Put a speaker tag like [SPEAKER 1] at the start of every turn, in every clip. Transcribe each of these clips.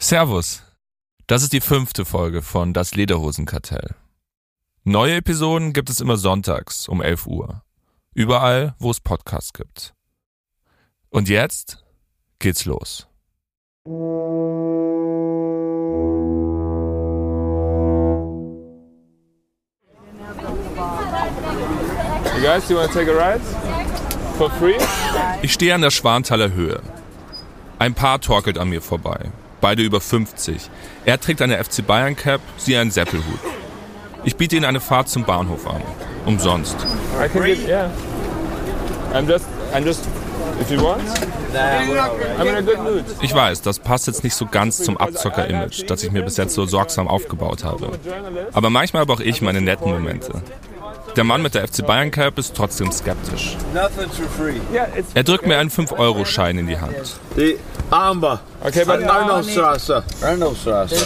[SPEAKER 1] Servus. Das ist die fünfte Folge von Das Lederhosenkartell. Neue Episoden gibt es immer sonntags um 11 Uhr. Überall, wo es Podcasts gibt. Und jetzt geht's los.
[SPEAKER 2] You guys, you want to take a ride? For free?
[SPEAKER 1] Ich stehe an der Schwanthaler Höhe. Ein Paar torkelt an mir vorbei. Beide über 50. Er trägt eine FC Bayern Cap, sie einen Seppelhut. Ich biete ihnen eine Fahrt zum Bahnhof an. Umsonst.
[SPEAKER 2] I can get, yeah. I'm just, I'm just.
[SPEAKER 1] Ich weiß, das passt jetzt nicht so ganz zum Abzocker-Image, das ich mir bis jetzt so sorgsam aufgebaut habe. Aber manchmal habe auch ich meine netten Momente. Der Mann mit der FC Bayern Cap ist trotzdem skeptisch. Er drückt mir einen 5-Euro-Schein in die Hand.
[SPEAKER 3] The Amba.
[SPEAKER 2] Okay, but
[SPEAKER 3] Arnoldstraße. Arnoldstraße.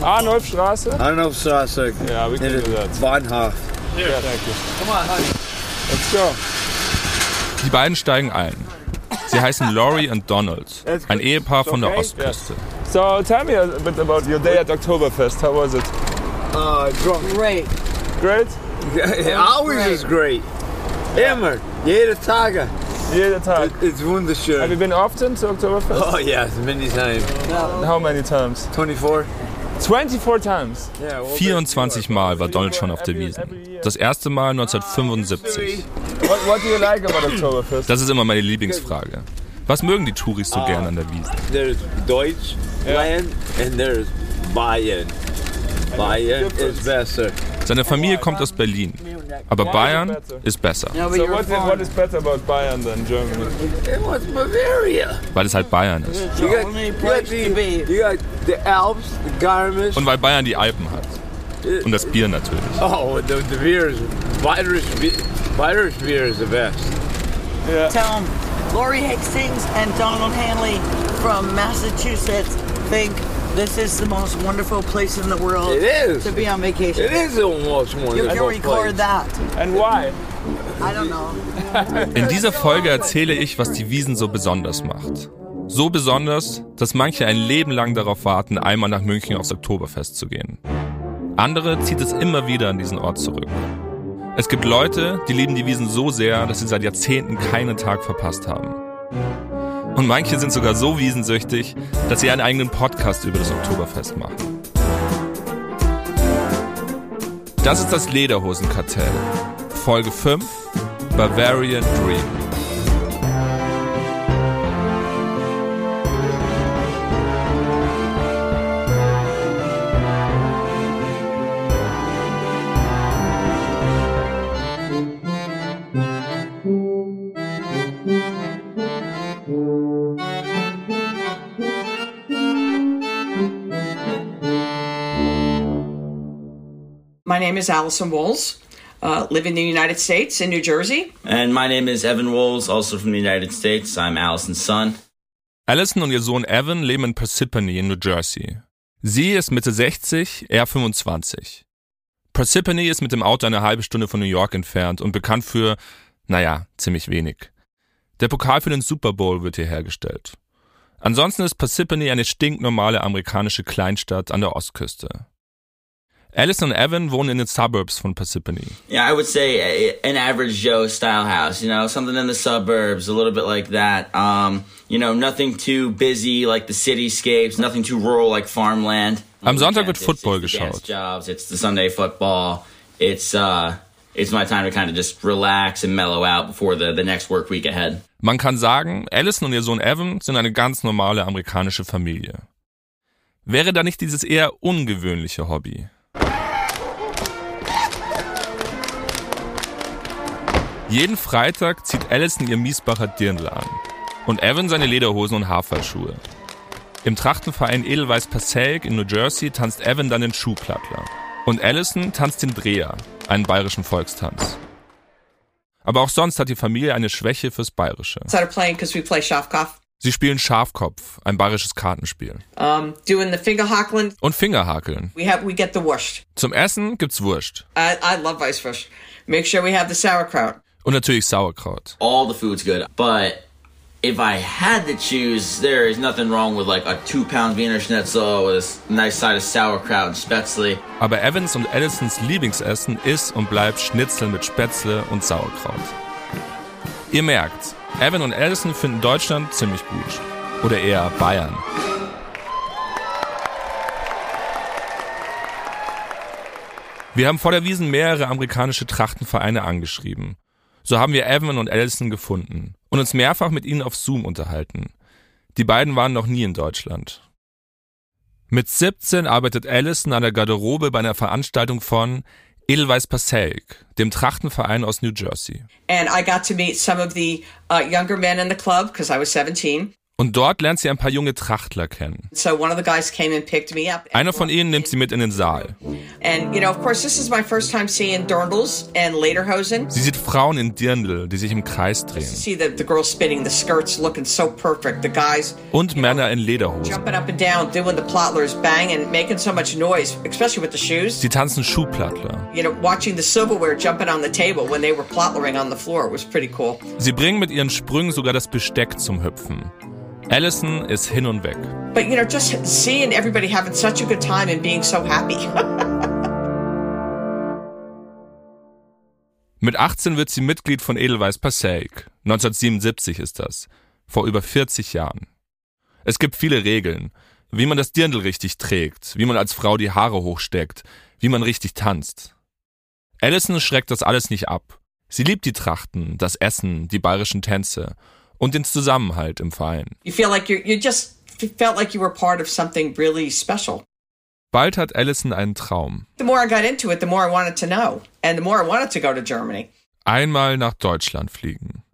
[SPEAKER 2] Arnulfstraße?
[SPEAKER 3] Arnoldstraße.
[SPEAKER 2] Yeah, we can
[SPEAKER 3] In
[SPEAKER 2] do that.
[SPEAKER 3] Bahnhof.
[SPEAKER 2] Yeah, thank you. Come on, honey. Let's go.
[SPEAKER 1] Die beiden steigen ein. Sie heißen Laurie und Donald, ein Ehepaar von der Ostküste.
[SPEAKER 2] So tell me a bit about your day at Oktoberfest. How was it?
[SPEAKER 3] Uh, drunk.
[SPEAKER 4] Great.
[SPEAKER 2] Great?
[SPEAKER 3] Always is great. Immer. Jede Tage.
[SPEAKER 2] Jeder Tag.
[SPEAKER 3] It's
[SPEAKER 2] Have
[SPEAKER 3] wunderschön.
[SPEAKER 2] you been often to Oktoberfest?
[SPEAKER 3] Oh yes, many times.
[SPEAKER 2] How many times?
[SPEAKER 3] 24.
[SPEAKER 2] 24 times.
[SPEAKER 3] Yeah. well,
[SPEAKER 1] 24 Mal war Donald schon auf der Wiesn. Das erste Mal 1975.
[SPEAKER 2] What, what do you like about Oktoberfest?
[SPEAKER 1] Das ist immer meine Lieblingsfrage. Was mögen die Touris so gern an der Wiesn?
[SPEAKER 3] There's Deutsch land and there's Bayern. Bayern is besser.
[SPEAKER 1] Seine Familie kommt aus Berlin. Aber Bayern ist besser,
[SPEAKER 2] So what, what is better about Bayern than Germany?
[SPEAKER 3] It was Bavaria.
[SPEAKER 1] weil es halt Bayern ist.
[SPEAKER 3] You got, you got, the, you got the Alps, the Garmisch.
[SPEAKER 1] Und weil Bayern die Alpen hat. Und das Bier natürlich.
[SPEAKER 3] Oh, the, the beer is beer. Irish beer is the best.
[SPEAKER 2] Yeah.
[SPEAKER 4] Tell them Lori Hastings and Donald Hanley from Massachusetts think this is the most wonderful place in the world
[SPEAKER 3] It is.
[SPEAKER 4] to be on vacation.
[SPEAKER 3] It is the most
[SPEAKER 4] You
[SPEAKER 3] wonderful
[SPEAKER 4] can record
[SPEAKER 3] place.
[SPEAKER 4] that.
[SPEAKER 2] And why?
[SPEAKER 4] I don't know.
[SPEAKER 1] In dieser Folge erzähle ich, was die Wiesn so besonders macht. So besonders, dass manche ein Leben lang darauf warten, einmal nach München aufs Oktoberfest zu gehen. Andere zieht es immer wieder an diesen Ort zurück. Es gibt Leute, die lieben die Wiesen so sehr, dass sie seit Jahrzehnten keinen Tag verpasst haben. Und manche sind sogar so wiesensüchtig, dass sie einen eigenen Podcast über das Oktoberfest machen. Das ist das Lederhosenkartell. Folge 5 Bavarian Dream.
[SPEAKER 5] Is Allison Walls. Uh, live in the United States in New Jersey.
[SPEAKER 6] And my name is Evan Wolves, also from the United States. I'm Allison's son.
[SPEAKER 1] Allison und ihr Sohn Evan leben in Parsippany in New Jersey. Sie ist Mitte 60, er 25. Parsippany ist mit dem Auto eine halbe Stunde von New York entfernt und bekannt für, naja, ziemlich wenig. Der Pokal für den Super Bowl wird hier hergestellt. Ansonsten ist Parsippany eine stinknormale amerikanische Kleinstadt an der Ostküste. Allison und Evan wohnen in den Suburbs von Parsippany.
[SPEAKER 6] Yeah, I would say an average Joe style house, you know, something in the suburbs, a little bit like that. Um, you know, nothing too busy like the cityscapes, nothing too rural like farmland.
[SPEAKER 1] Am Sonntag wird
[SPEAKER 6] It's-
[SPEAKER 1] Football
[SPEAKER 6] it's dance
[SPEAKER 1] geschaut.
[SPEAKER 6] Jobs, it's the Sunday football. It's uh it's my time to kind of just relax and mellow out before the, the next work week ahead.
[SPEAKER 1] Man kann sagen, Allison und ihr Sohn Evan sind eine ganz normale amerikanische Familie. Wäre da nicht dieses eher ungewöhnliche Hobby? Jeden Freitag zieht Allison ihr Miesbacher Dirndl an und Evan seine Lederhosen und Haarfallschuhe. Im Trachtenverein Edelweiß Passaic in New Jersey tanzt Evan dann den Schuhplattler. Und Allison tanzt den Dreher, einen bayerischen Volkstanz. Aber auch sonst hat die Familie eine Schwäche fürs Bayerische. Sie spielen Schafkopf, ein bayerisches Kartenspiel.
[SPEAKER 5] Um.
[SPEAKER 1] Und Fingerhakeln.
[SPEAKER 5] We have we.
[SPEAKER 1] Zum Essen gibt's Wurst.
[SPEAKER 5] I, I love Weißwurst. Make sure
[SPEAKER 1] Und natürlich Sauerkraut.
[SPEAKER 6] All the food's good, but if I had to choose, there is nothing wrong with like a two pound Wiener Schnitzel with a nice side of sauerkraut and Spätzle.
[SPEAKER 1] Aber Evans und Allisons Lieblingsessen ist und bleibt Schnitzel mit Spätzle und Sauerkraut. Ihr merkt, Evan und Allison finden Deutschland ziemlich gut. Oder eher Bayern. Wir haben vor der Wiesen mehrere amerikanische Trachtenvereine angeschrieben. So haben wir Evan und Allison gefunden und uns mehrfach mit ihnen auf Zoom unterhalten. Die beiden waren noch nie in Deutschland. Mit 17 arbeitet Allison an der Garderobe bei einer Veranstaltung von Edelweiss Passaic, dem Trachtenverein aus New Jersey.
[SPEAKER 5] And I got to meet some of the uh, younger men in the club because I was 17.
[SPEAKER 1] Und dort lernt sie ein paar junge Trachtler kennen.
[SPEAKER 5] So one of the guys came and picked me up.
[SPEAKER 1] Einer von ihnen nimmt sie mit in den Saal.
[SPEAKER 5] And, you know, of course, this is my first time seeing Dirndls and Lederhosen.
[SPEAKER 1] Sie sieht Frauen in Dirndl, die sich im Kreis drehen.
[SPEAKER 5] See the, the girls spinning, the skirts looking so perfect, the guys
[SPEAKER 1] Und Männer in Lederhosen.
[SPEAKER 5] jumping up and down, doing the plottlers, banging, making so much noise, especially with the shoes.
[SPEAKER 1] Sie tanzen Schuhplattler.
[SPEAKER 5] You know, watching the silverware jumping on the table when they were plotlering on the floor was pretty cool.
[SPEAKER 1] Sie bringen mit ihren Sprüngen sogar das Besteck zum Hüpfen. Allison ist hin und weg.
[SPEAKER 5] But, you know, just seeing everybody having such a good time and being so happy.
[SPEAKER 1] Mit 18 wird sie Mitglied von Edelweiss Passaic. 1977 ist das. Vor über 40 Jahren. Es gibt viele Regeln. Wie man das Dirndl richtig trägt, wie man als Frau die Haare hochsteckt, wie man richtig tanzt. Allison schreckt das alles nicht ab. Sie liebt die Trachten, das Essen, die bayerischen Tänze und den Zusammenhalt im Verein. Bald hat Allison einen Traum.
[SPEAKER 5] The more I got into it, the more I wanted to know. And the more I wanted to go to Germany.
[SPEAKER 1] Einmal nach Deutschland fliegen.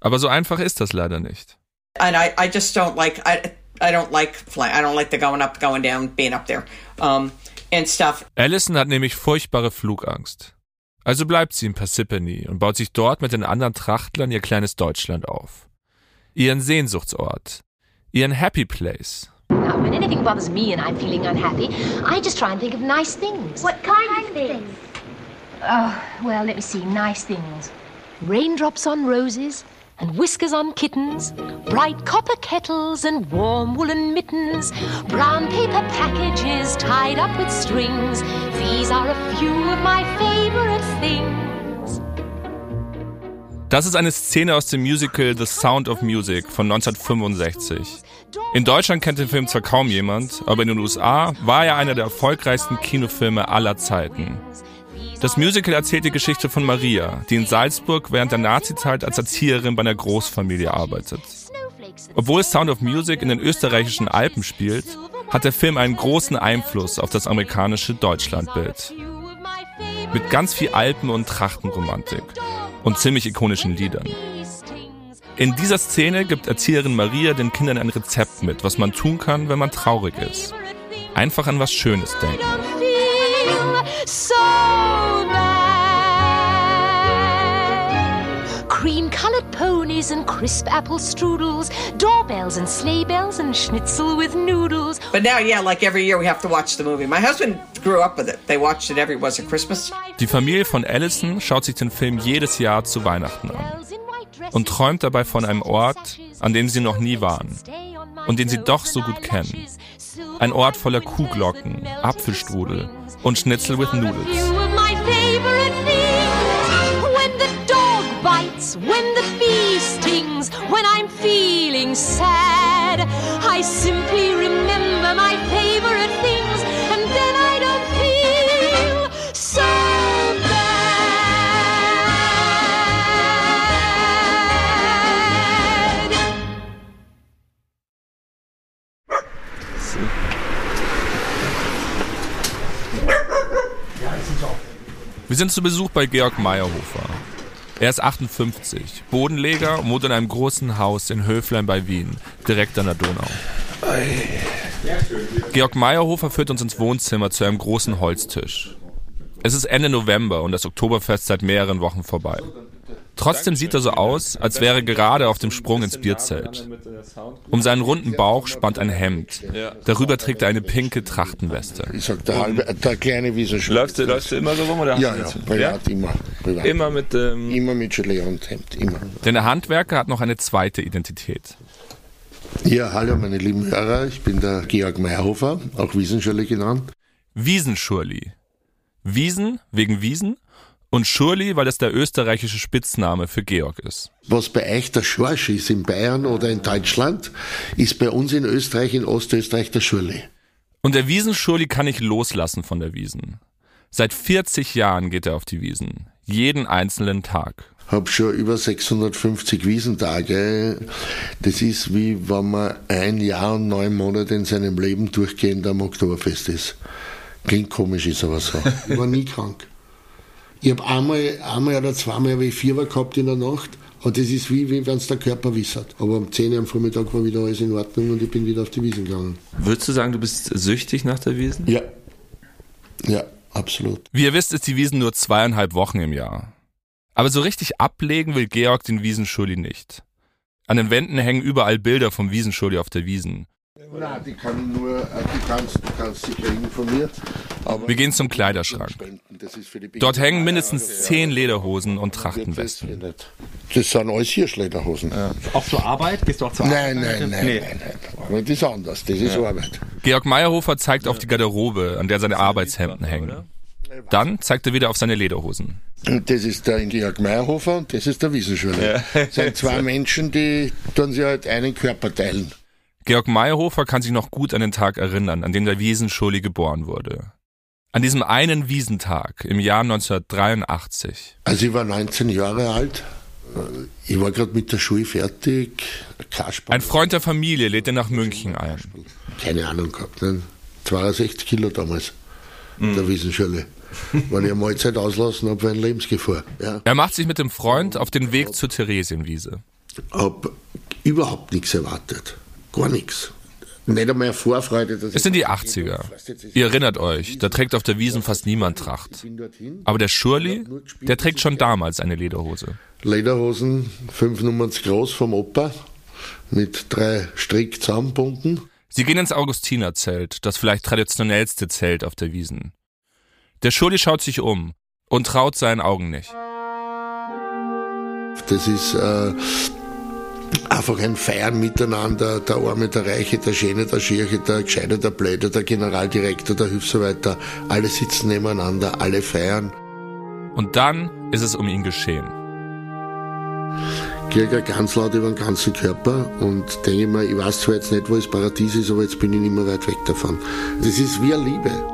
[SPEAKER 1] Aber so einfach ist das leider nicht.
[SPEAKER 5] And I, I just don't like, I, I don't like flying. I don't like the going up, going down, being up there. Um, and stuff.
[SPEAKER 1] Allison hat nämlich furchtbare Flugangst. Also bleibt sie in Parsippany und baut sich dort mit den anderen Trachtlern ihr kleines Deutschland auf. Ihren Sehnsuchtsort. Ihren Happy Place.
[SPEAKER 7] Now, when anything bothers me and I'm feeling unhappy, I just try and think of nice things.
[SPEAKER 8] What kind of things?
[SPEAKER 7] Oh, well, let me see. Nice things. Raindrops on roses and whiskers on kittens, bright copper kettles and warm woolen mittens, brown paper packages tied up with strings. These are a few of my favorite things.
[SPEAKER 1] Das ist eine Szene aus dem Musical The Sound of Music von 1965. In Deutschland kennt den Film zwar kaum jemand, aber in den USA war er einer der erfolgreichsten Kinofilme aller Zeiten. Das Musical erzählt die Geschichte von Maria, die in Salzburg während der Nazizeit als Erzieherin bei einer Großfamilie arbeitet. Obwohl Sound of Music in den österreichischen Alpen spielt, hat der Film einen großen Einfluss auf das amerikanische Deutschlandbild. Mit ganz viel Alpen- und Trachtenromantik und ziemlich ikonischen Liedern. In dieser Szene gibt Erzieherin Maria den Kindern ein Rezept mit, was man tun kann, wenn man traurig ist. Einfach an was Schönes denken.
[SPEAKER 7] Ponies and crisp apple strudels, doorbells and sleigh bells and schnitzel with noodles.
[SPEAKER 5] But now, yeah, like every year we have to watch the movie. My husband grew up with it. They watched it every, was it Christmas?
[SPEAKER 1] Die Familie von Allison schaut sich den Film jedes Jahr zu Weihnachten an und träumt dabei von einem Ort, an dem sie noch nie waren und den sie doch so gut kennen. Ein Ort voller Kuhglocken, Apfelstrudel und Schnitzel with Noodles.
[SPEAKER 7] When stings, when I'm feeling sad, I simply remember my favorite things, and then I don't feel so bad.
[SPEAKER 1] Wir sind zu Besuch bei Georg Meyerhofer. Er ist 58, Bodenleger und wohnt in einem großen Haus in Höflein bei Wien, direkt an der Donau. Georg Meyerhofer führt uns ins Wohnzimmer zu einem großen Holztisch. Es ist Ende November und das Oktoberfest seit mehreren Wochen vorbei. Trotzdem sieht er so aus, als wäre er gerade auf dem Sprung ins Bierzelt. Um seinen runden Bauch spannt ein Hemd. Darüber trägt er eine pinke Trachtenweste.
[SPEAKER 9] Ich sag, der, halbe, der kleine wie so
[SPEAKER 2] Läufst du, läufst du immer so rum oder hast
[SPEAKER 9] Ja,
[SPEAKER 2] du
[SPEAKER 9] ja, er hat immer.
[SPEAKER 2] privat. Immer mit ähm
[SPEAKER 8] Immer mit Gelee und Hemd, immer.
[SPEAKER 1] Denn der Handwerker hat noch eine zweite Identität.
[SPEAKER 8] Ja, hallo meine lieben Hörer, ich bin der Georg Meyerhofer, auch Wiesenschule genannt.
[SPEAKER 1] Wiesenschurli. Wiesen wegen Wiesen und Schurli, weil das der österreichische Spitzname für Georg ist.
[SPEAKER 8] Was bei euch der Schorsch ist in Bayern oder in Deutschland, ist bei uns in Österreich, in Ostösterreich der Schurli.
[SPEAKER 1] Und der Wiesenschurli kann nicht loslassen von der Wiesen. Seit 40 Jahren geht er auf die Wiesen. Jeden einzelnen Tag.
[SPEAKER 8] Hab schon über 650 Wiesentage. Das ist wie wenn man ein Jahr und neun Monate in seinem Leben durchgehend am Oktoberfest ist. Klingt komisch, ist aber so. Ich war nie krank. Ich habe einmal, einmal oder zweimal ich Fieber gehabt in der Nacht. Und das ist wie, wie wenn es der Körper wissert. Aber um 10 Uhr am Vormittag war wieder alles in Ordnung und ich bin wieder auf die Wiesen gegangen.
[SPEAKER 2] Würdest du sagen, du bist süchtig nach der Wiesen?
[SPEAKER 8] Ja. Ja, absolut.
[SPEAKER 1] Wie ihr wisst, ist die Wiesen nur zweieinhalb Wochen im Jahr. Aber so richtig ablegen will Georg den Wiesenschulli nicht. An den Wänden hängen überall Bilder vom Wiesenschulli auf der Wiesen.
[SPEAKER 8] Nein, die kann nur, äh, die kannst, du kannst sie kriegen von mir. Aber
[SPEAKER 1] Wir gehen zum Kleiderschrank. Dort hängen mindestens zehn Lederhosen und Trachtenwesten.
[SPEAKER 8] Das sind alles Hirschlederhosen.
[SPEAKER 9] Auch zur Arbeit? Gehst du auch zur
[SPEAKER 8] Nein,
[SPEAKER 9] Arbeit?
[SPEAKER 8] nein, nein,
[SPEAKER 9] Nee.
[SPEAKER 8] nein, nein. Aber das ist anders, das ist Arbeit.
[SPEAKER 1] Georg Meyerhofer zeigt auf die Garderobe, an der seine Arbeitshemden hängen. Dann zeigt er wieder auf seine Lederhosen.
[SPEAKER 8] Und das ist der Georg Meyerhofer und das ist der Wiesenschule. Das sind zwei Menschen, die tun sich halt einen Körper teilen.
[SPEAKER 1] Georg Meyerhofer kann sich noch gut an den Tag erinnern, an dem der Wiesenschulli geboren wurde. An diesem einen Wiesentag im Jahr 1983.
[SPEAKER 8] Also ich war 19 Jahre alt. Ich war gerade mit der Schule fertig. Kasper.
[SPEAKER 1] Ein Freund der Familie lädt ihn nach München ein.
[SPEAKER 8] Keine Ahnung gehabt. Ne? 62 Kilo damals. Der Wiesenschule. Wenn ich eine Mahlzeit auslassen habe, war eine Lebensgefahr. Ja.
[SPEAKER 1] Er macht sich mit dem Freund auf den Weg zur Theresienwiese.
[SPEAKER 8] Hab überhaupt nichts erwartet. Gar nichts. Nicht einmal Vorfreude. Dass
[SPEAKER 1] Es sind die 80er. Ihr erinnert euch, da trägt auf der Wiesen fast niemand Tracht. Aber der Schurli, der trägt schon damals eine Lederhose.
[SPEAKER 8] Lederhosen, fünf Nummern zu groß vom Opa, mit drei Strick zusammenbunden.
[SPEAKER 1] Sie gehen ins Augustinerzelt, das vielleicht traditionellste Zelt auf der Wiesen. Der Schurli schaut sich um und traut seinen Augen nicht.
[SPEAKER 8] Das ist äh, einfach ein Feiern miteinander. Der Arme, der Reiche, der Schöne, der Schirche, der Gescheite, der Blöde, der Generaldirektor, der Hilfsarbeiter. Alle sitzen nebeneinander, alle feiern.
[SPEAKER 1] Und dann ist es um ihn geschehen.
[SPEAKER 8] Kriege ganz laut über den ganzen Körper und denke mir, ich weiß zwar jetzt nicht, wo das Paradies ist, aber jetzt bin ich nicht mehr weit weg davon. Das ist wie eine Liebe.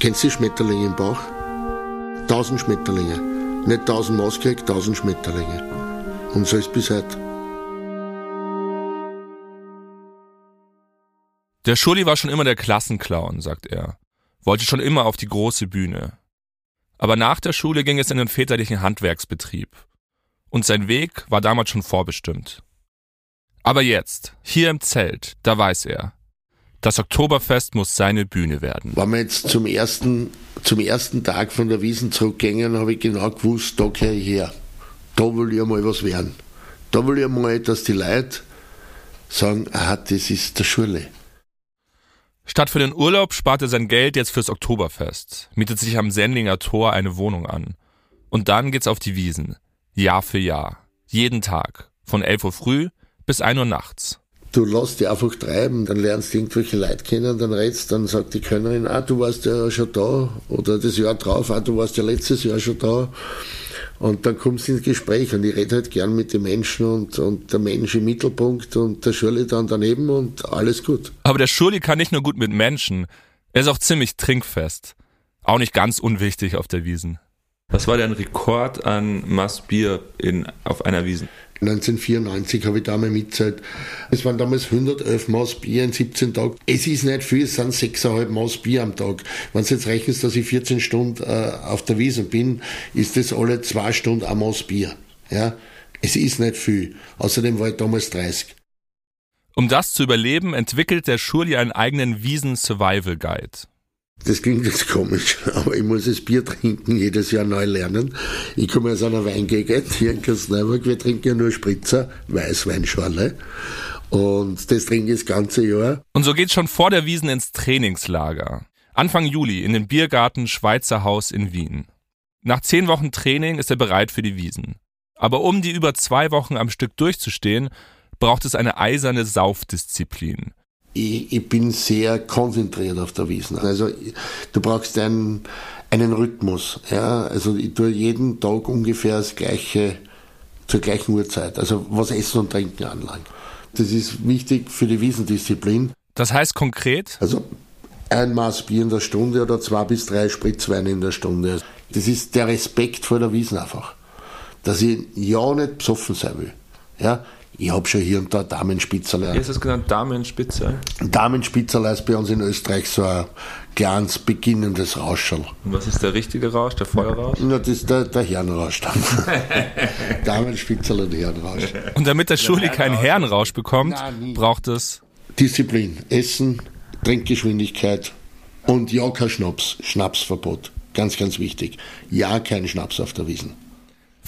[SPEAKER 8] Kennst du Schmetterlinge im Bauch? Tausend Schmetterlinge. Nicht tausend Maus gekriegt, tausend Schmetterlinge. Und so ist bis heute.
[SPEAKER 1] Der Schurli war schon immer der Klassenclown, sagt er. Wollte schon immer auf die große Bühne. Aber nach der Schule ging es in den väterlichen Handwerksbetrieb. Und sein Weg war damals schon vorbestimmt. Aber jetzt, hier im Zelt, da weiß er, das Oktoberfest muss seine Bühne werden.
[SPEAKER 8] Wenn wir jetzt zum ersten, zum ersten Tag von der Wiesen zurückgingen, habe ich genau gewusst, da gehöre ich her. Da will ich einmal was werden. Da will ich einmal, dass die Leute sagen, ah, das ist der Schule.
[SPEAKER 1] Statt für den Urlaub spart er sein Geld jetzt fürs Oktoberfest, mietet sich am Sendlinger Tor eine Wohnung an. Und dann geht's auf die Wiesen. Jahr für Jahr. Jeden Tag. Von 11 Uhr früh bis 1 Uhr nachts.
[SPEAKER 8] Du lässt dich einfach treiben, dann lernst du irgendwelche Leute kennen, dann redst, dann sagt die Könnerin, ah, du warst ja schon da, oder das Jahr drauf, ah, du warst ja letztes Jahr schon da. Und dann kommst du ins Gespräch und ich rede halt gern mit den Menschen und, und der Mensch im Mittelpunkt und der Schurli dann daneben und alles gut.
[SPEAKER 1] Aber der Schurli kann nicht nur gut mit Menschen, er ist auch ziemlich trinkfest. Auch nicht ganz unwichtig auf der Wiesen.
[SPEAKER 2] Was war dein Rekord an Maß Bier in, auf einer Wiesen?
[SPEAKER 8] 1994 habe ich da mal mitzählt. Es waren damals 111 Maß Bier in 17 Tagen. Es ist nicht viel, es sind 6,5 Maß Bier am Tag. Wenn du jetzt rechnest, dass ich 14 Stunden äh, auf der Wiesen bin, ist das alle zwei Stunden ein Maß Bier. Ja? Es ist nicht viel. Außerdem war ich damals 30.
[SPEAKER 1] Um das zu überleben, entwickelt der Schurli einen eigenen Wiesen-Survival-Guide.
[SPEAKER 8] Das klingt jetzt komisch, aber ich muss das Bier trinken, jedes Jahr neu lernen. Ich komme aus einer Weingegend hier in Kasneuburg. Wir trinken ja nur Spritzer, Weißweinschorle. Und das trinke ich das ganze Jahr.
[SPEAKER 1] Und so geht's schon vor der Wiesen ins Trainingslager. Anfang Juli in den Biergarten Schweizer Haus in Wien. Nach zehn Wochen Training ist er bereit für die Wiesen. Aber um die über zwei Wochen am Stück durchzustehen, braucht es eine eiserne Saufdisziplin.
[SPEAKER 8] Ich, ich bin sehr konzentriert auf der Wiesen. Also du brauchst einen, einen Rhythmus. Ja? Also ich tue jeden Tag ungefähr das gleiche, zur gleichen Uhrzeit. Also was Essen und Trinken anlangt. Das ist wichtig für die Wiesendisziplin.
[SPEAKER 1] Das heißt konkret?
[SPEAKER 8] Also ein Maß Bier in der Stunde oder zwei bis drei Spritzweine in der Stunde. Das ist der Respekt vor der Wiesen einfach. Dass ich ja nicht besoffen sein will. Ja, ich habe schon hier und da Damenspitzerle.
[SPEAKER 2] Wie ist das genannt? Damenspitze?
[SPEAKER 8] Damenspitzerle ist bei uns in Österreich so ein ganz beginnendes Rauschel.
[SPEAKER 2] Und was ist der richtige Rausch, der Feuerrausch?
[SPEAKER 8] Na, das ist der, der Herrenrausch dann. Damenspitzerle und Herrenrausch.
[SPEAKER 1] Und damit der Schuli keinen Herrenrausch bekommt,
[SPEAKER 8] Nein,
[SPEAKER 1] braucht es
[SPEAKER 8] Disziplin, Essen, Trinkgeschwindigkeit und ja kein Schnaps, Schnapsverbot. Ganz, ganz wichtig. Ja kein Schnaps auf der Wiesen.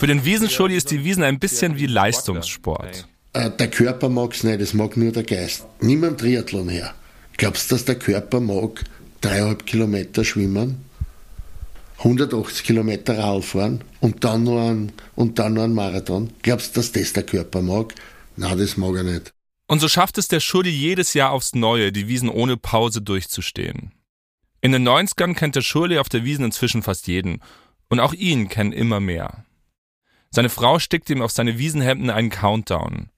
[SPEAKER 1] Für den Wiesenschuli ist die Wiesen ein bisschen wie Leistungssport.
[SPEAKER 8] Äh, Der Körper mag's nicht, es mag nur der Geist. Nimm einen Triathlon her. Glaubst du, dass der Körper mag dreieinhalb Kilometer schwimmen, 180 Kilometer Radl fahren und dann noch ein, und dann noch ein Marathon? Glaubst du, dass das der Körper mag? Na, das mag er nicht.
[SPEAKER 1] Und so schafft es der Schuli jedes Jahr aufs Neue, die Wiesen ohne Pause durchzustehen. In den 90ern kennt der Schuli auf der Wiesen inzwischen fast jeden. Und auch ihn kennen immer mehr. Seine Frau stickt ihm auf seine Wiesenhemden einen Countdown.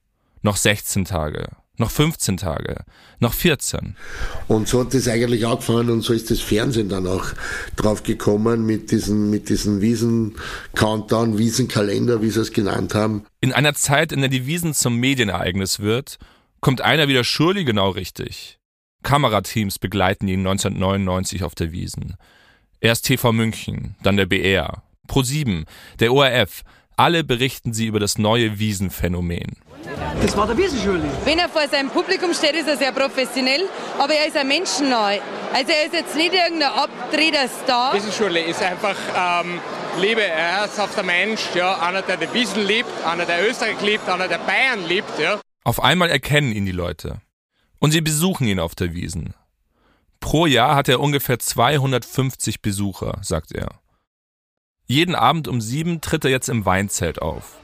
[SPEAKER 1] Noch 16 Tage, noch 15 Tage, noch 14.
[SPEAKER 8] Und so hat das eigentlich angefangen und so ist das Fernsehen dann auch drauf gekommen mit diesen, mit diesen Wiesen-Countdown, Wiesenkalender, wie sie es genannt haben.
[SPEAKER 1] In einer Zeit, in der die Wiesen zum Medienereignis wird, kommt einer wie der Schurli genau richtig. Kamerateams begleiten ihn 1999 auf der Wiesen. Erst TV München, dann der BR, Pro7, der ORF, alle berichten sie über das neue Wiesenphänomen.
[SPEAKER 10] Das war der Wiesenschule.
[SPEAKER 11] Wenn er vor seinem Publikum steht, ist er sehr professionell, aber er ist ein menschennah. Also er ist jetzt nicht irgendein abgedrehter Star.
[SPEAKER 12] Wiesenschule ist einfach ähm, Liebe, ein herzhafter Mensch, ja, einer, der die Wiesen liebt, einer, der Österreich liebt, einer, der Bayern liebt, ja.
[SPEAKER 1] Auf einmal erkennen ihn die Leute. Und sie besuchen ihn auf der Wiesen. Pro Jahr hat er ungefähr 250 Besucher, sagt er. Jeden Abend um sieben tritt er jetzt im Weinzelt auf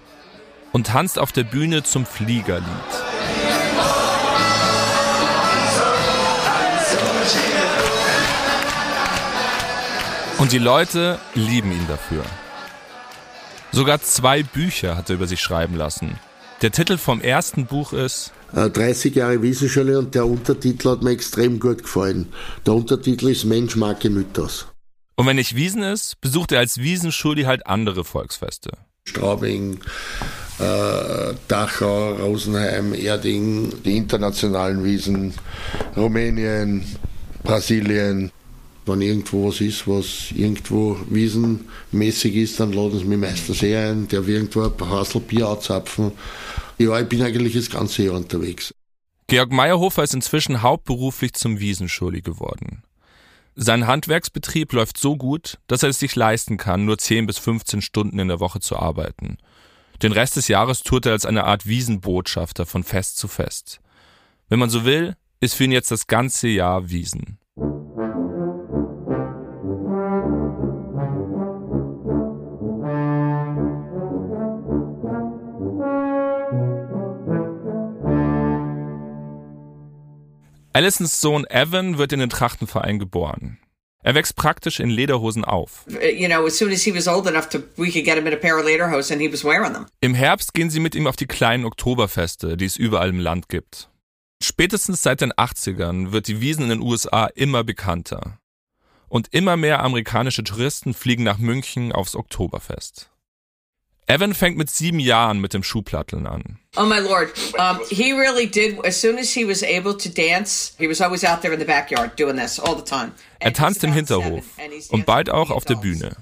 [SPEAKER 1] und tanzt auf der Bühne zum Fliegerlied. Und die Leute lieben ihn dafür. Sogar zwei Bücher hat er über sich schreiben lassen. Der Titel vom ersten Buch ist
[SPEAKER 8] Äh, 30 Jahre Wiesenschule und der Untertitel hat mir extrem gut gefallen. Der Untertitel ist Mensch, Marke, Mythos.
[SPEAKER 1] Und wenn nicht Wiesen ist, besucht er als Wiesenschuli halt andere Volksfeste.
[SPEAKER 8] Straubing, äh, Dachau, Rosenheim, Erding, die internationalen Wiesen, Rumänien, Brasilien. Wenn irgendwo was ist, was irgendwo wiesenmäßig ist, dann laden sie mich meistens eh ein, der will irgendwo ein Hasel Bier anzapfen. Ja, ich bin eigentlich das ganze Jahr unterwegs.
[SPEAKER 1] Georg Meyerhofer ist inzwischen hauptberuflich zum Wiesenschuli geworden. Sein Handwerksbetrieb läuft so gut, dass er es sich leisten kann, nur 10 bis 15 Stunden in der Woche zu arbeiten. Den Rest des Jahres tourt er als eine Art Wiesenbotschafter von Fest zu Fest. Wenn man so will, ist für ihn jetzt das ganze Jahr Wiesen. Allisons Sohn Evan wird in den Trachtenverein geboren. Er wächst praktisch in Lederhosen auf. Im Herbst gehen sie mit ihm auf die kleinen Oktoberfeste, die es überall im Land gibt. Spätestens seit den 80ern wird die Wiesen in den USA immer bekannter. Und immer mehr amerikanische Touristen fliegen nach München aufs Oktoberfest. Evan fängt mit sieben Jahren mit dem Schuhplatteln an.
[SPEAKER 5] Oh my lord. Um, he really did. As soon as he was able to dance, he was always out there in the backyard doing this all the time.
[SPEAKER 1] Er tanzt im Hinterhof und bald auch auf der Bühne.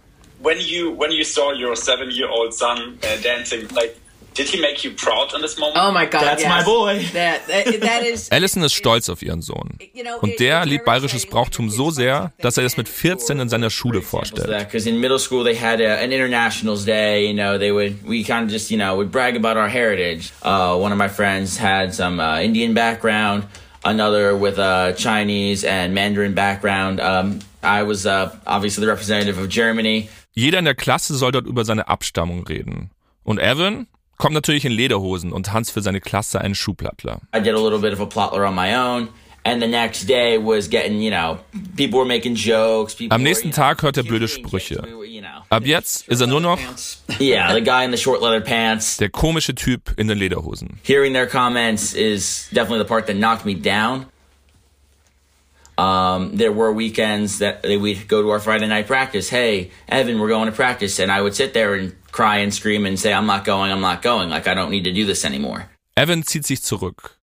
[SPEAKER 13] when you when you saw your seven year old son uh, dancing like
[SPEAKER 3] Did he make you proud in this moment?
[SPEAKER 5] Oh my God,
[SPEAKER 6] That's
[SPEAKER 5] yes.
[SPEAKER 6] my boy.
[SPEAKER 5] That, that, that is,
[SPEAKER 1] Allison ist stolz auf ihren Sohn. Und der liebt bayerisches Brauchtum so sehr, dass er es mit 14 in seiner Schule vorstellt.
[SPEAKER 6] Because in middle school they had a, an internationals day. You know, they would we kind of just you know would brag about our heritage. Uh, one of my friends had some uh, Indian background, another with a Chinese and Mandarin background. Um, I was uh, obviously the representative of Germany.
[SPEAKER 1] Jeder in der Klasse soll dort über seine Abstammung reden. Und Evan kommt natürlich in Lederhosen und tanzt für seine Klasse einen Schuhplattler.
[SPEAKER 6] I did a little bit of a plotler on my own. And the next day was getting, you know, people were making jokes. People
[SPEAKER 1] Am nächsten Tag hört er blöde Sprüche. Ab jetzt ist er nur noch der komische Typ in den Lederhosen.
[SPEAKER 6] Hearing their comments is definitely the part that knocked me down. Um, there were weekends that we'd go to our Friday night practice. Hey, Evan, we're going to practice. And I would sit there and cry and scream and say, I'm not going, I'm not going. Like, I don't need to do this anymore.
[SPEAKER 1] Evan zieht sich zurück.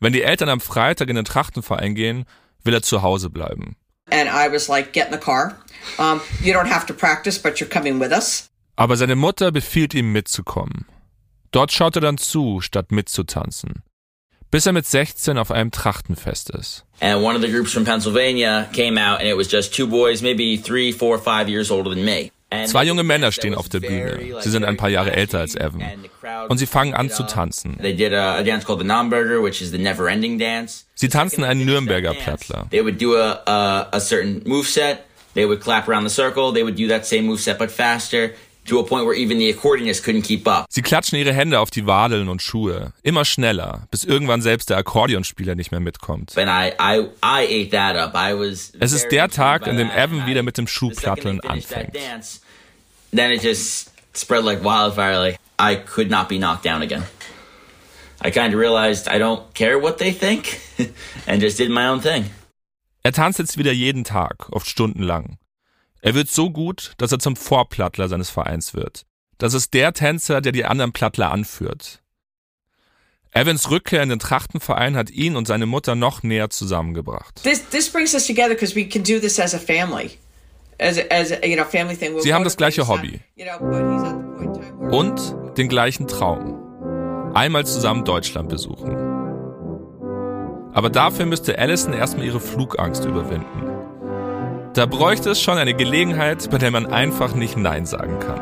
[SPEAKER 1] Wenn die Eltern am Freitag in den Trachtenverein gehen, will er zu Hause bleiben.
[SPEAKER 5] and I was like, get in the car. Um, you don't have to practice, but you're coming with us.
[SPEAKER 1] Aber seine Mutter befiehlt ihm mitzukommen. Dort schaut er dann zu, statt mitzutanzen. Bis er mit 16 auf einem Trachtenfest ist.
[SPEAKER 6] And one of the groups from Pennsylvania came out and it was just two boys, maybe three, four, five years older than me.
[SPEAKER 1] Zwei junge Männer stehen auf der Bühne. Sie sind ein paar Jahre älter als Evan. Und sie fangen an zu tanzen. Sie tanzen einen Nürnberger Plattler.
[SPEAKER 6] They would do a, a, a certain move set. They would clap around the circle. They would do that same move set, but faster to a point where even the accordionist couldn't keep up.
[SPEAKER 1] Sie klatschen ihre Hände auf die Wadeln und Schuhe. Immer schneller, bis irgendwann selbst der Akkordeonspieler nicht mehr mitkommt.
[SPEAKER 6] And I, I, I ate that up. I was.
[SPEAKER 1] Es ist der Tag, in dem. Evan wieder mit dem Schuhplatteln anfängt.
[SPEAKER 6] dance, then it just spread like wildfire. Like I could not be knocked down again. I kind of realized I don't care what they think, and just did my own thing.
[SPEAKER 1] Er tanzt jetzt wieder jeden Tag, oft stundenlang. Er wird so gut, dass er zum Vorplattler seines Vereins wird. Das ist der Tänzer, der die anderen Plattler anführt. Evans Rückkehr in den Trachtenverein hat ihn und seine Mutter noch näher zusammengebracht.
[SPEAKER 5] This this brings us together because we can do this as a family, as a, as a, you know family thing. We'll
[SPEAKER 1] Sie haben das gleiche
[SPEAKER 5] things,
[SPEAKER 1] Hobby und den gleichen Traum. Einmal zusammen Deutschland besuchen. Aber dafür müsste Allison erstmal ihre Flugangst überwinden. Da bräuchte es schon eine Gelegenheit, bei der man einfach nicht Nein sagen kann.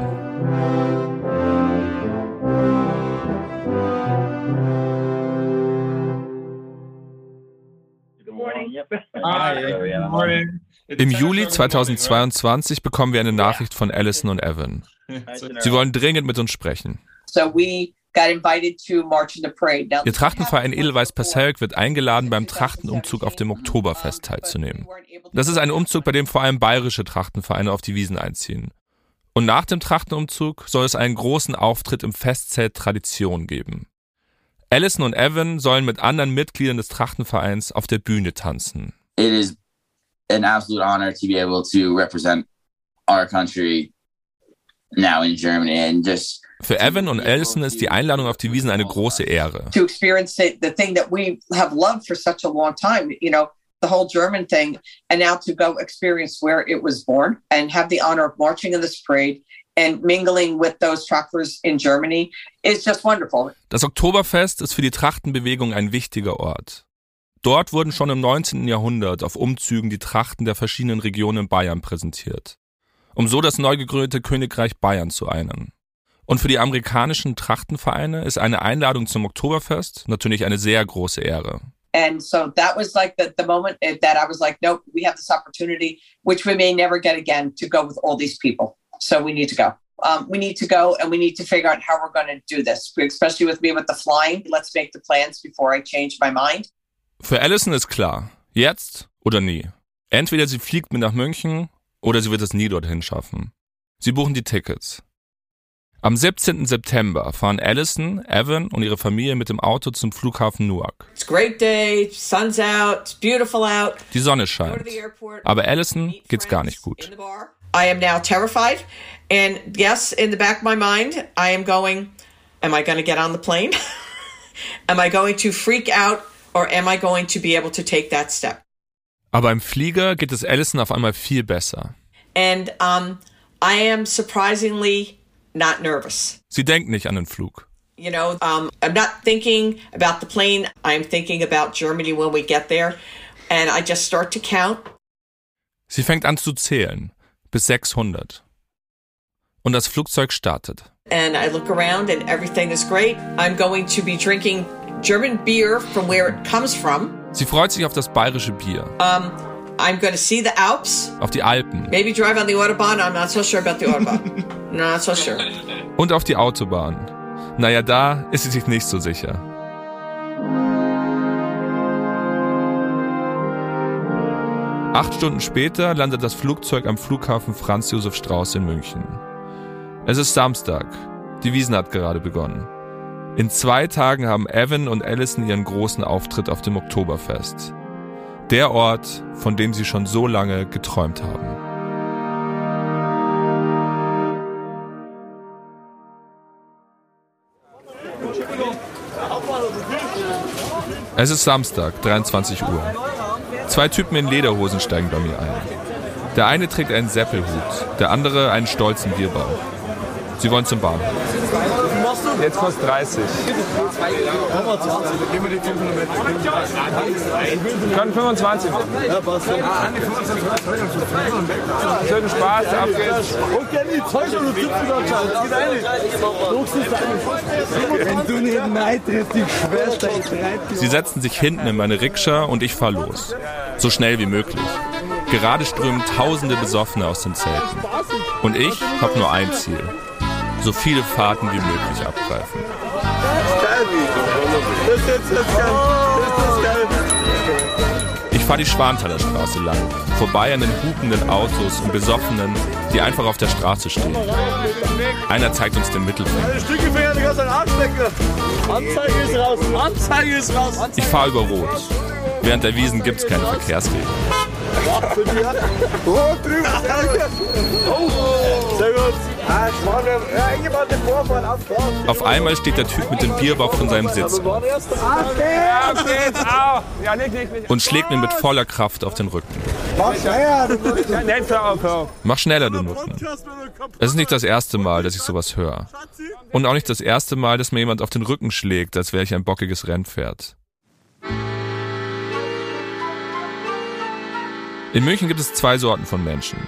[SPEAKER 1] Im Juli 2022 bekommen wir eine Nachricht von Allison und Evan. Sie wollen dringend mit uns sprechen.
[SPEAKER 13] So we
[SPEAKER 1] Ihr Trachtenverein Edelweiß Passaic wird eingeladen, beim Trachtenumzug auf dem Oktoberfest teilzunehmen. Das ist ein Umzug, bei dem vor allem bayerische Trachtenvereine auf die Wiesen einziehen. Und nach dem Trachtenumzug soll es einen großen Auftritt im Festzelt Tradition geben. Allison und Evan sollen mit anderen Mitgliedern des Trachtenvereins auf der Bühne tanzen.
[SPEAKER 14] it is an absolute honor to be able to represent our country now in Germany and just
[SPEAKER 1] Für Evan und Allison ist die Einladung auf die Wiesen eine große Ehre.
[SPEAKER 13] the whole German thing, and now to go experience where it was born and have the honor of marching in this parade and mingling with those truckers in Germany is just wonderful.
[SPEAKER 1] Das Oktoberfest ist für die Trachtenbewegung ein wichtiger Ort. Dort wurden schon im 19. Jahrhundert auf Umzügen die Trachten der verschiedenen Regionen in Bayern präsentiert, um so das neu gegründete Königreich Bayern zu einen. Und für die amerikanischen Trachtenvereine ist eine Einladung zum Oktoberfest natürlich eine sehr große Ehre.
[SPEAKER 13] And so that was like the, the moment that I was like, nope, we have this opportunity, which we may never get again, to go with all these people. So we need to go. Um, we need to go and we need to figure out how we're going to do this, especially with me with the flying. Let's make the plans before I change my mind.
[SPEAKER 1] Für Allison ist klar, jetzt oder nie. Entweder sie fliegt mit nach München oder sie wird es nie dorthin schaffen. Sie buchen die Tickets. Am 17. September fahren Allison, Evan und ihre Familie mit dem Auto zum Flughafen Newark.
[SPEAKER 5] It's a great day, sun's out, it's beautiful out.
[SPEAKER 1] Die Sonne scheint. Aber Allison geht's gar nicht gut.
[SPEAKER 5] I am now terrified, and yes, in the back of my mind, I am going, am I going to get on the plane? am I going to freak out, or am I going to be able to take that step?
[SPEAKER 1] Aber im Flieger geht es Allison auf einmal viel besser.
[SPEAKER 5] And um, I am surprisingly not nervous.
[SPEAKER 1] Sie denkt nicht an den Flug.
[SPEAKER 5] You know, um, I'm not thinking about the plane. I'm thinking about Germany when we get there. And I just start to count.
[SPEAKER 1] Sie fängt an zu zählen. Bis 600. Und das Flugzeug startet.
[SPEAKER 5] And I look around and everything is great. I'm going to be drinking German beer from where it comes from.
[SPEAKER 1] Sie freut sich auf das bayerische Bier.
[SPEAKER 5] Um, I'm going to see the Alps.
[SPEAKER 1] Auf die Alpen.
[SPEAKER 5] Maybe drive on the Autobahn. I'm not so sure about the Autobahn. not so sure.
[SPEAKER 1] Und auf die Autobahn. Naja, da ist sie sich nicht so sicher. Acht Stunden später landet das Flugzeug am Flughafen Franz Josef Strauß in München. Es ist Samstag. Die Wiesen hat gerade begonnen. In zwei Tagen haben Evan und Allison ihren großen Auftritt auf dem Oktoberfest. Der Ort, von dem sie schon so lange geträumt haben. Es ist Samstag, 23 Uhr. Zwei Typen in Lederhosen steigen bei mir ein. Der eine trägt einen Seppelhut, der andere einen stolzen Bierbauch. Sie wollen zum Bahnhof.
[SPEAKER 2] Jetzt kostet 30. Wir können 25 machen. Ja, passt. Schönen Spaß, ab geht's.
[SPEAKER 15] Und gerne die Zeug und du Wenn du neben Neid trittst, die Schwester,
[SPEAKER 1] Sie setzen sich hinten in meine Rikscha und ich fahre los. So schnell wie möglich. Gerade strömen tausende Besoffene aus den Zelten. Und ich habe nur ein Ziel. So viele Fahrten wie möglich abgreifen. Ich fahre die Schwanthaler Straße lang, vorbei an den hupenden Autos und Besoffenen, die einfach auf der Straße stehen. Einer zeigt uns den Mittelfinger.
[SPEAKER 15] Anzeige ist raus. Anzeige ist raus.
[SPEAKER 1] Ich fahre über Rot. Während der Wiesen gibt's keine Verkehrsregeln.
[SPEAKER 15] Oh, drüben. Sehr gut. Ah, irgendjemand den.
[SPEAKER 1] Auf einmal steht der Typ mit dem Bierbauch von seinem Sitz und schlägt mir mit voller Kraft auf den Rücken.
[SPEAKER 15] Mach schneller, du
[SPEAKER 2] auf.
[SPEAKER 1] Mach schneller, du Nutten. Es ist nicht das erste Mal, dass ich sowas höre. Und auch nicht das erste Mal, dass mir jemand auf den Rücken schlägt, als wäre ich ein bockiges Rennpferd. In München gibt es zwei Sorten von Menschen.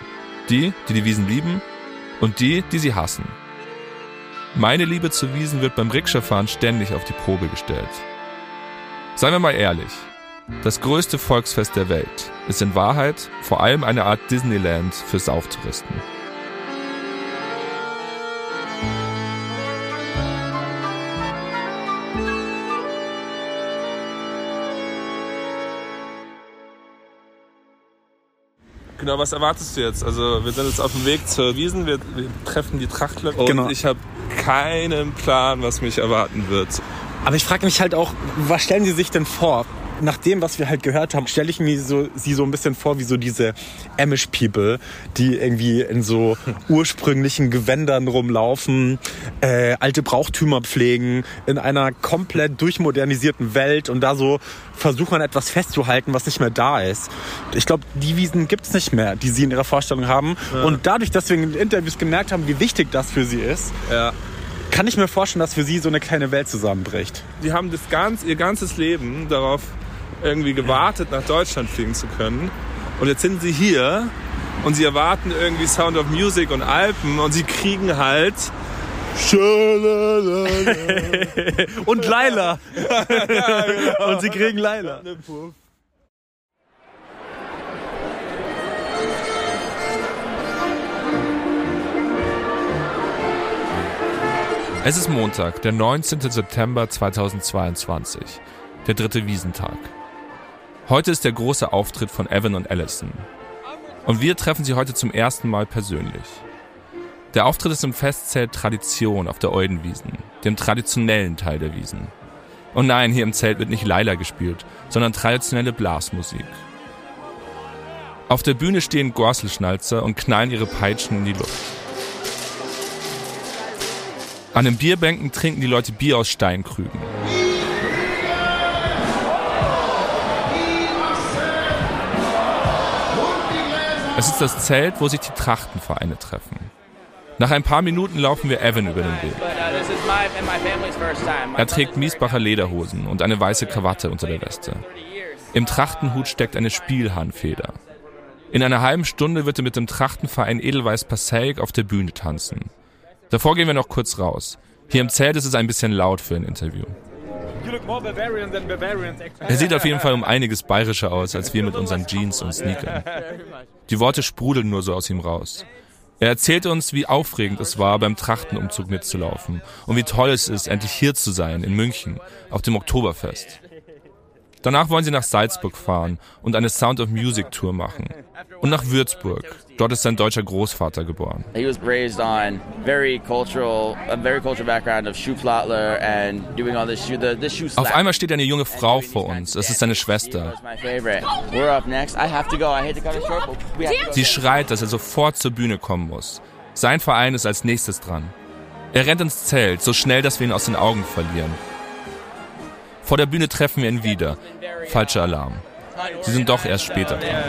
[SPEAKER 1] Die, die die Wiesen lieben und die, die sie hassen. Meine Liebe zu Wiesen wird beim Rikscha-Fahren ständig auf die Probe gestellt. Seien wir mal ehrlich. Das größte Volksfest der Welt ist in Wahrheit vor allem eine Art Disneyland für Sauftouristen.
[SPEAKER 2] Genau, was erwartest du jetzt? Also wir sind jetzt auf dem Weg zur Wiesen, wir, wir treffen die Trachtler und
[SPEAKER 9] Genau.
[SPEAKER 2] ich habe keinen Plan, was mich erwarten wird.
[SPEAKER 9] Aber ich frage mich halt auch, was stellen Sie sich denn vor? Nach dem, was wir halt gehört haben, stelle ich mir so, sie so ein bisschen vor wie so diese Amish People, die irgendwie in so ursprünglichen Gewändern rumlaufen, äh, alte Brauchtümer pflegen, in einer komplett durchmodernisierten Welt und da so versuchen, etwas festzuhalten, was nicht mehr da ist. Ich glaube, die Wiesen gibt's nicht mehr, die sie in ihrer Vorstellung haben.
[SPEAKER 2] Ja.
[SPEAKER 9] Und dadurch, dass wir in den Interviews gemerkt haben, wie wichtig das für sie ist,
[SPEAKER 2] Ja.
[SPEAKER 9] kann ich mir vorstellen, dass für sie so eine kleine Welt zusammenbricht.
[SPEAKER 2] Die haben das ganz, ihr ganzes Leben darauf irgendwie gewartet, nach Deutschland fliegen zu können. Und jetzt sind sie hier und sie erwarten irgendwie Sound of Music und Alpen und sie kriegen halt
[SPEAKER 9] Und Laila.
[SPEAKER 2] ja, genau.
[SPEAKER 9] Und sie kriegen Laila.
[SPEAKER 1] Es ist Montag, der 19. September 2022, der dritte Wiesentag. Heute ist der große Auftritt von Evan und Allison. Und wir treffen sie heute zum ersten Mal persönlich. Der Auftritt ist im Festzelt Tradition auf der Eudenwiesen, dem traditionellen Teil der Wiesen. Und nein, hier im Zelt wird nicht Laila gespielt, sondern traditionelle Blasmusik. Auf der Bühne stehen Gorselschnalzer und knallen ihre Peitschen in die Luft. An den Bierbänken trinken die Leute Bier aus Steinkrügen. Es ist das Zelt, wo sich die Trachtenvereine treffen. Nach ein paar Minuten laufen wir Evan über den Weg. Er trägt Miesbacher Lederhosen und eine weiße Krawatte unter der Weste. Im Trachtenhut steckt eine Spielhahnfeder. In einer halben Stunde wird er mit dem Trachtenverein Edelweiß Passaic auf der Bühne tanzen. Davor gehen wir noch kurz raus. Hier im Zelt ist es ein bisschen laut für ein Interview. Er sieht auf jeden Fall um einiges bayerischer aus als wir mit unseren Jeans und Sneakern. Die Worte sprudeln nur so aus ihm raus. Er erzählt uns, wie aufregend es war, beim Trachtenumzug mitzulaufen und wie toll es ist, endlich hier zu sein, in München, auf dem Oktoberfest. Danach wollen sie nach Salzburg fahren und eine Sound of Music Tour machen. Und nach Würzburg. Dort ist sein deutscher Großvater geboren.
[SPEAKER 6] He was raised on very cultural, a very cultural background of Schuhplattler and doing all this shoe, the, the shoe
[SPEAKER 1] Auf einmal steht eine junge Frau vor uns. Es ist seine Schwester. Sie schreit, dass er sofort zur Bühne kommen muss. Sein Verein ist als nächstes dran. Er rennt ins Zelt, so schnell, dass wir ihn aus den Augen verlieren. Vor der Bühne treffen wir ihn wieder. Falscher Alarm. Sie sind doch erst später dran.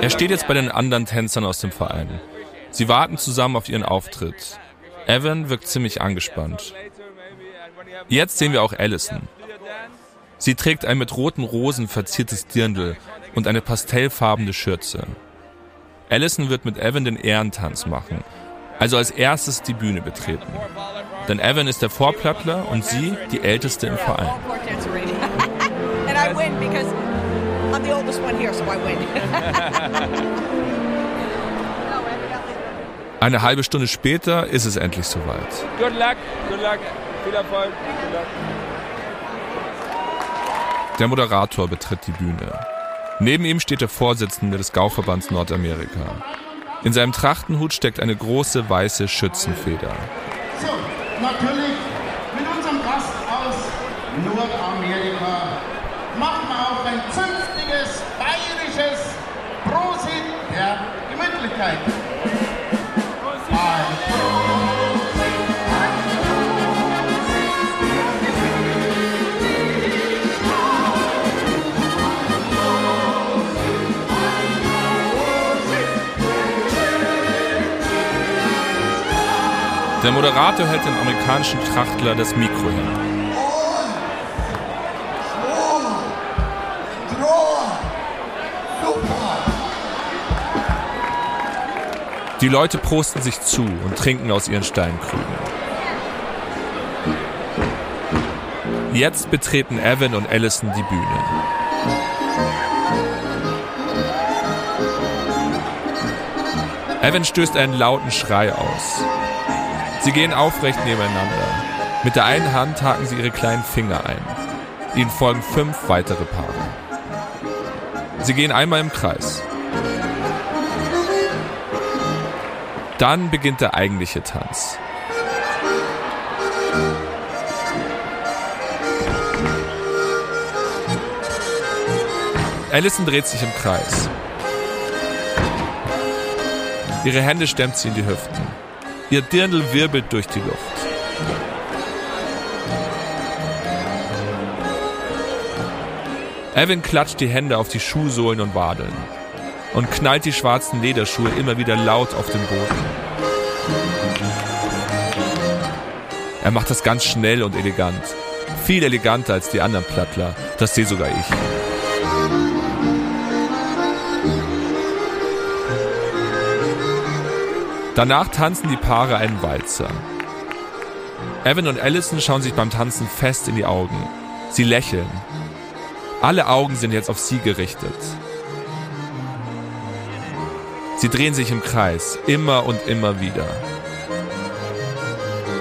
[SPEAKER 1] Er steht jetzt bei den anderen Tänzern aus dem Verein. Sie warten zusammen auf ihren Auftritt. Evan wirkt ziemlich angespannt. Jetzt sehen wir auch Allison. Sie trägt ein mit roten Rosen verziertes Dirndl und eine pastellfarbene Schürze. Allison wird mit Evan den Ehrentanz machen, also als erstes die Bühne betreten. Denn Evan ist der Vorplattler und sie die Älteste im Verein. Eine halbe Stunde später ist es endlich soweit.
[SPEAKER 2] Good luck, good luck. Viel Erfolg. Good luck.
[SPEAKER 1] Der Moderator betritt die Bühne. Neben ihm steht der Vorsitzende des Gauverbands Nordamerika. In seinem Trachtenhut steckt eine große weiße Schützenfeder.
[SPEAKER 16] So, natürlich mit unserem Gast aus Nordamerika machen wir auch ein zünftiges bayerisches Prosit der Gemütlichkeit.
[SPEAKER 1] Der Moderator hält dem amerikanischen Trachtler das Mikro hin. Die Leute prosten sich zu und trinken aus ihren Steinkrügen. Jetzt betreten Evan und Allison die Bühne. Evan stößt einen lauten Schrei aus. Sie gehen aufrecht nebeneinander. Mit der einen Hand haken sie ihre kleinen Finger ein. Ihnen folgen fünf weitere Paare. Sie gehen einmal im Kreis. Dann beginnt der eigentliche Tanz. Allison dreht sich im Kreis. Ihre Hände stemmt sie in die Hüften. Ihr Dirndl wirbelt durch die Luft. Evan klatscht die Hände auf die Schuhsohlen und Wadeln und knallt die schwarzen Lederschuhe immer wieder laut auf den Boden. Er macht das ganz schnell und elegant. Viel eleganter als die anderen Plattler. Das sehe sogar ich. Danach tanzen die Paare einen Walzer. Evan und Allison schauen sich beim Tanzen fest in die Augen. Sie lächeln. Alle Augen sind jetzt auf sie gerichtet. Sie drehen sich im Kreis, immer und immer wieder.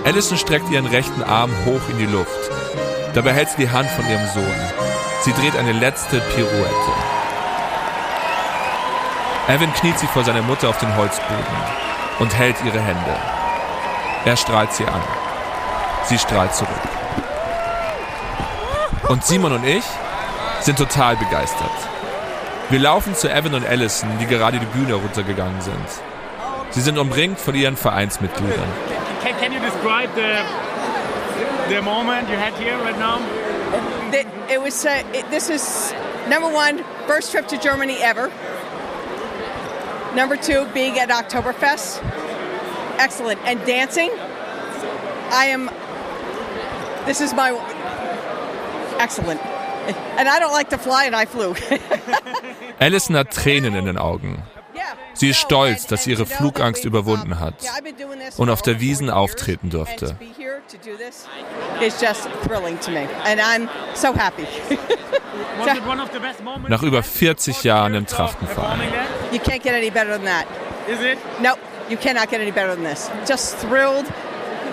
[SPEAKER 1] Allison streckt ihren rechten Arm hoch in die Luft. Dabei hält sie die Hand von ihrem Sohn. Sie dreht eine letzte Pirouette. Evan kniet sich vor seiner Mutter auf den Holzboden und hält ihre Hände. Er strahlt sie an. Sie strahlt zurück. Und Simon und ich sind total begeistert. Wir laufen zu Evan und Allison, die gerade die Bühne runtergegangen sind. Sie sind umringt von ihren Vereinsmitgliedern.
[SPEAKER 17] Can, can you describe the the moment you had here right now?
[SPEAKER 18] It, it was. Uh, it, this is number one first trip to Germany ever.
[SPEAKER 5] Number two, being at Oktoberfest. Excellent. And dancing. I am, this is my, excellent. And I don't like to fly, and I flew.
[SPEAKER 1] Allison hat Tränen in den Augen. Sie ist stolz, dass sie ihre Flugangst überwunden hat und auf der Wiesen auftreten durfte. Nach über 40 Jahren im Trachtenverein.
[SPEAKER 5] You can't get any better than that.
[SPEAKER 19] Is it?
[SPEAKER 5] No, you cannot get any better than this. Just thrilled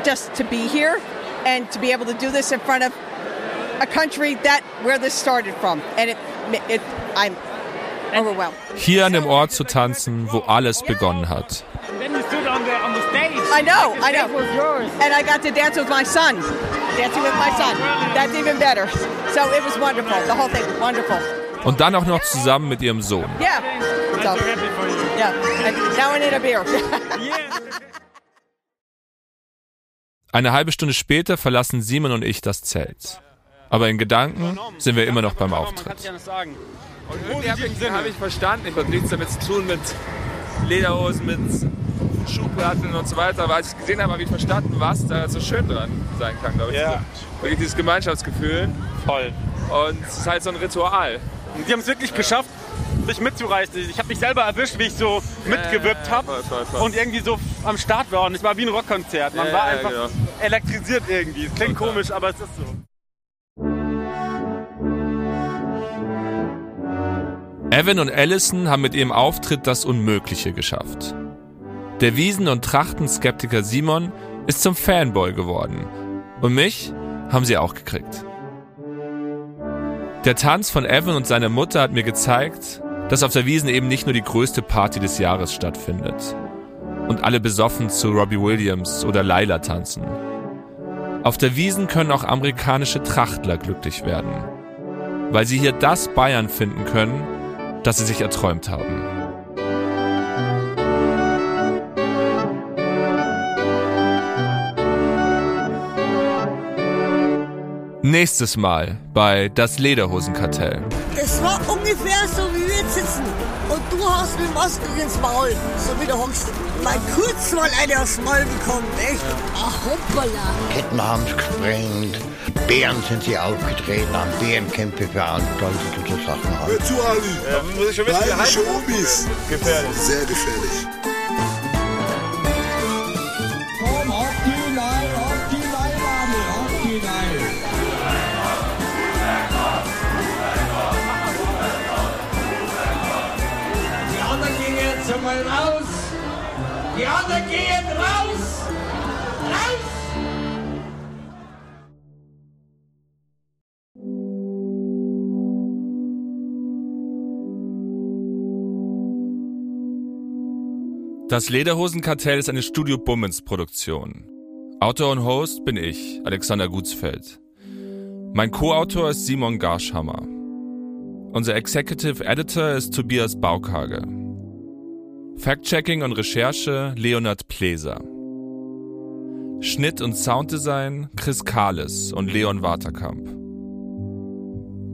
[SPEAKER 5] just to be here and to be able to do this in front of a country that where this started from. And it, it I'm overwhelmed.
[SPEAKER 1] Hier an dem Ort zu tanzen, wo alles begonnen hat.
[SPEAKER 19] Then you stood on the stage.
[SPEAKER 5] I know, I know. And I got to dance with my son. Dancing with my son. That's even better. So it was wonderful. The whole thing was wonderful.
[SPEAKER 1] Und dann auch noch zusammen mit ihrem Sohn.
[SPEAKER 5] Yeah. So, yeah. And now I need a beer.
[SPEAKER 1] Eine halbe Stunde später verlassen Simon und ich das Zelt. Aber in Gedanken sind wir immer noch beim Auftritt.
[SPEAKER 2] Und irgendwie habe ich, verstanden, ich habe nichts damit zu tun mit Lederhosen, mit Schuhplatten und so weiter. Aber als ich gesehen habe, habe ich verstanden, was da so schön dran sein kann, glaube ich.
[SPEAKER 12] Ja.
[SPEAKER 2] Wirklich dieses Gemeinschaftsgefühl.
[SPEAKER 12] Voll.
[SPEAKER 2] Und es ist halt so ein Ritual.
[SPEAKER 12] Und die haben es wirklich geschafft, mich mitzureißen. Ich habe mich selber erwischt, wie ich so mitgewippt habe und irgendwie so am Start war. Und es war wie ein Rockkonzert. Man
[SPEAKER 2] Ja,
[SPEAKER 12] war
[SPEAKER 2] ja,
[SPEAKER 12] einfach
[SPEAKER 2] genau.
[SPEAKER 12] elektrisiert irgendwie. Es klingt komisch, aber es ist so.
[SPEAKER 1] Evan und Allison haben mit ihrem Auftritt das Unmögliche geschafft. Der Wiesen- und Trachtenskeptiker Simon ist zum Fanboy geworden. Und mich haben sie auch gekriegt. Der Tanz von Evan und seiner Mutter hat mir gezeigt, dass auf der Wiesen eben nicht nur die größte Party des Jahres stattfindet. Und alle besoffen zu Robbie Williams oder Laila tanzen. Auf der Wiesen können auch amerikanische Trachtler glücklich werden. Weil sie hier das Bayern finden können, das sie sich erträumt haben. Nächstes Mal bei Das Lederhosenkartell.
[SPEAKER 10] Das war ungefähr so, wie wir jetzt sitzen. Und du hast mit Maske ins Maul, so wie du hockst. Mal kurz mal eine aufs Maul bekommen, echt? Ach, hoppala.
[SPEAKER 20] Ketten haben sie gesprengt, Bären sind sie aufgetreten, haben Bärenkämpfe veranstaltet und so Sachen haben.
[SPEAKER 21] Hör zu, Ali.
[SPEAKER 2] Ja, muss ich schon wissen,
[SPEAKER 21] Omis.
[SPEAKER 2] Gefährlich.
[SPEAKER 21] Sehr gefährlich.
[SPEAKER 10] Einmal raus. Die anderen gehen raus. Raus.
[SPEAKER 1] Das Lederhosenkartell ist eine Studio Bummens Produktion. Autor und Host bin ich, Alexander Gutsfeld. Mein Co-Autor ist Simon Garschhammer. Unser Executive Editor ist Tobias Baukage. Fact-Checking und Recherche Leonard Pleser. Schnitt und Sounddesign Chris Kahles und Leon Waterkamp.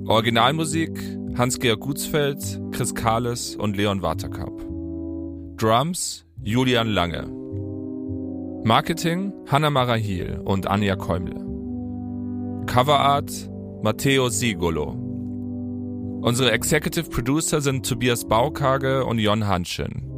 [SPEAKER 1] Originalmusik Hans-Georg Gutsfeld, Chris Kahles und Leon Waterkamp. Drums Julian Lange. Marketing Hanna Marahil und Anja Käumle. Coverart Matteo Sigolo. Unsere Executive Producer sind Tobias Baukage und Jon Hanschen.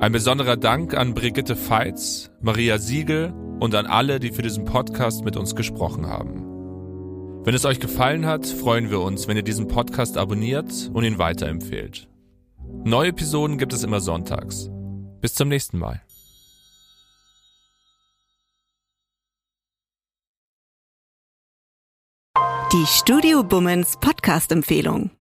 [SPEAKER 1] Ein besonderer Dank an Brigitte Feitz, Maria Siegel und an alle, die für diesen Podcast mit uns gesprochen haben. Wenn es euch gefallen hat, freuen wir uns, wenn ihr diesen Podcast abonniert und ihn weiterempfehlt. Neue Episoden gibt es immer sonntags. Bis zum nächsten Mal.
[SPEAKER 22] Die Studio Bummens Podcast-Empfehlung.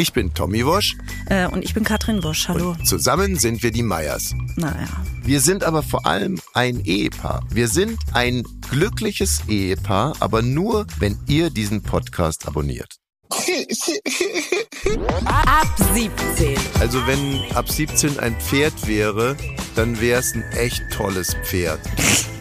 [SPEAKER 23] Ich bin Tommy Wosch.
[SPEAKER 22] Äh, und ich bin Katrin Wosch. Hallo.
[SPEAKER 23] Zusammen sind wir die Meyers.
[SPEAKER 22] Naja.
[SPEAKER 23] Wir sind aber vor allem ein Ehepaar. Wir sind ein glückliches Ehepaar, aber nur, wenn ihr diesen Podcast abonniert.
[SPEAKER 22] Ab 17.
[SPEAKER 23] Also wenn ab 17 ein Pferd wäre, dann wäre es ein echt tolles Pferd.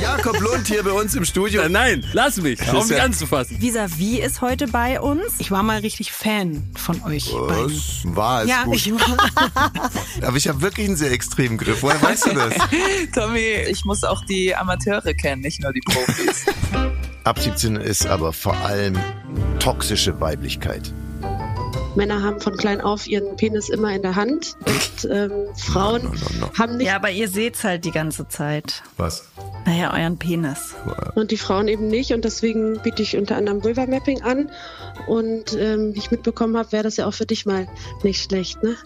[SPEAKER 23] Jakob Lund hier bei uns im Studio.
[SPEAKER 21] Nein, lass mich. Hör auf mich anzufassen.
[SPEAKER 24] Visavi ist heute bei uns.
[SPEAKER 22] Ich war mal richtig Fan von euch beiden.
[SPEAKER 23] Was? War es
[SPEAKER 22] Ja,
[SPEAKER 23] gut.
[SPEAKER 22] ich war.
[SPEAKER 23] Aber ich habe wirklich einen sehr extremen Griff. Woher weißt du das?
[SPEAKER 25] Tommy, ich muss auch die Amateure kennen, nicht nur die Profis.
[SPEAKER 23] Ab 17 ist aber vor allem toxische Weiblichkeit.
[SPEAKER 26] Männer haben von klein auf ihren Penis immer in der Hand und ähm, Frauen haben nicht.
[SPEAKER 24] Ja, aber ihr seht's halt die ganze Zeit.
[SPEAKER 23] Was?
[SPEAKER 24] Naja, euren Penis.
[SPEAKER 26] Und die Frauen eben nicht und deswegen biete ich unter anderem Vulva Mapping an und ähm, wie ich mitbekommen habe, wäre das ja auch für dich mal nicht schlecht, ne?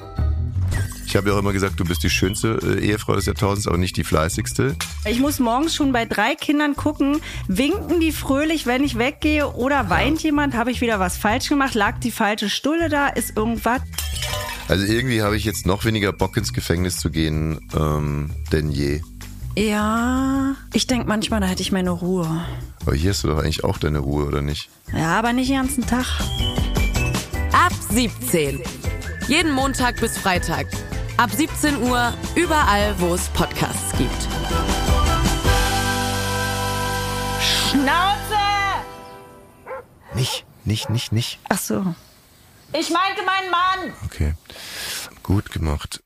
[SPEAKER 23] Ich habe ja auch immer gesagt, du bist die schönste äh, Ehefrau des Jahrtausends, aber nicht die fleißigste.
[SPEAKER 24] Ich muss morgens schon bei drei Kindern gucken, winken die fröhlich, wenn ich weggehe oder weint jemand, habe ich wieder was falsch gemacht, lag die falsche Stulle da, ist irgendwas.
[SPEAKER 23] Also irgendwie habe ich jetzt noch weniger Bock ins Gefängnis zu gehen ähm, denn je.
[SPEAKER 24] Ja, ich denke manchmal, da hätte ich meine Ruhe.
[SPEAKER 23] Aber hier hast du doch eigentlich auch deine Ruhe, oder nicht?
[SPEAKER 24] Ja, aber nicht den ganzen Tag.
[SPEAKER 27] Ab 17. Jeden Montag bis Freitag. Ab 17 Uhr überall, wo es Podcasts gibt.
[SPEAKER 24] Schnauze!
[SPEAKER 23] Nicht, nicht, nicht, nicht.
[SPEAKER 24] Ach so. Ich meinte meinen Mann.
[SPEAKER 23] Okay. Gut gemacht.